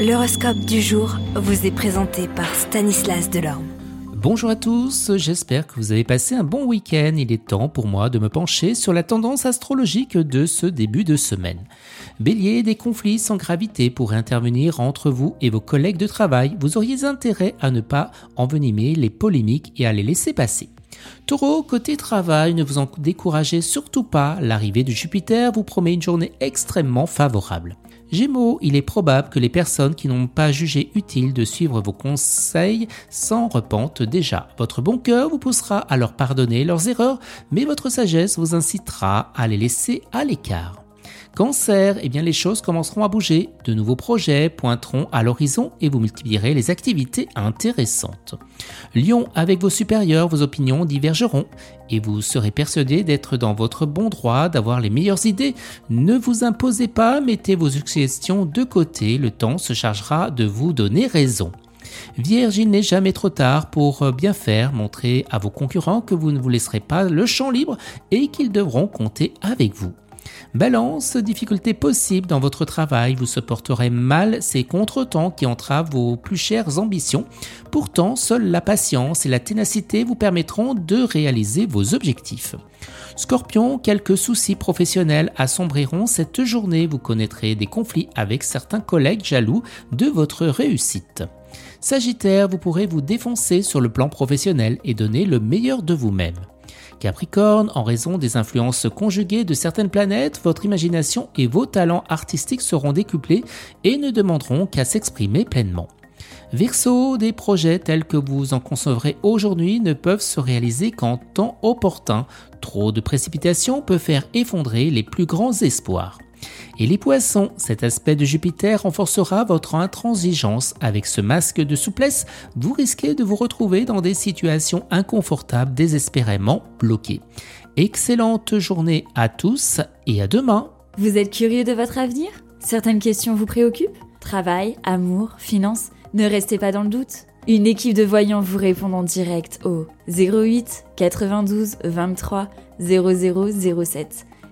L'horoscope du jour vous est présenté par Stanislas Delorme. Bonjour à tous, j'espère que vous avez passé un bon week-end. Il est temps pour moi de me pencher sur la tendance astrologique de ce début de semaine. Bélier, des conflits sans gravité pourraient intervenir entre vous et vos collègues de travail. Vous auriez intérêt à ne pas envenimer les polémiques et à les laisser passer. Taureau, côté travail, ne vous en découragez surtout pas, l'arrivée de Jupiter vous promet une journée extrêmement favorable. Gémeaux, il est probable que les personnes qui n'ont pas jugé utile de suivre vos conseils s'en repentent déjà. Votre bon cœur vous poussera à leur pardonner leurs erreurs, mais votre sagesse vous incitera à les laisser à l'écart. Cancer, eh bien les choses commenceront à bouger. De nouveaux projets pointeront à l'horizon et vous multiplierez les activités intéressantes. Lion, avec vos supérieurs, vos opinions divergeront et vous serez persuadé d'être dans votre bon droit, d'avoir les meilleures idées. Ne vous imposez pas, mettez vos suggestions de côté, le temps se chargera de vous donner raison. Vierge, il n'est jamais trop tard pour bien faire, montrer à vos concurrents que vous ne vous laisserez pas le champ libre et qu'ils devront compter avec vous. Balance, difficultés possibles dans votre travail, vous supporterez mal ces contretemps qui entravent vos plus chères ambitions. Pourtant, seule la patience et la ténacité vous permettront de réaliser vos objectifs. Scorpion, quelques soucis professionnels assombriront cette journée. Vous connaîtrez des conflits avec certains collègues jaloux de votre réussite. Sagittaire, vous pourrez vous défoncer sur le plan professionnel et donner le meilleur de vous-même. Capricorne, en raison des influences conjuguées de certaines planètes, votre imagination et vos talents artistiques seront décuplés et ne demanderont qu'à s'exprimer pleinement. Verseau, des projets tels que vous en concevrez aujourd'hui ne peuvent se réaliser qu'en temps opportun. Trop de précipitation peut faire effondrer les plus grands espoirs. Et les poissons, cet aspect de Jupiter renforcera votre intransigeance. Avec ce masque de souplesse, vous risquez de vous retrouver dans des situations inconfortables, désespérément bloquées. Excellente journée à tous et à demain. Vous êtes curieux de votre avenir? Certaines questions vous préoccupent? Travail, amour, finances? Ne restez pas dans le doute. Une équipe de voyants vous répond en direct au 08 92 23 0007.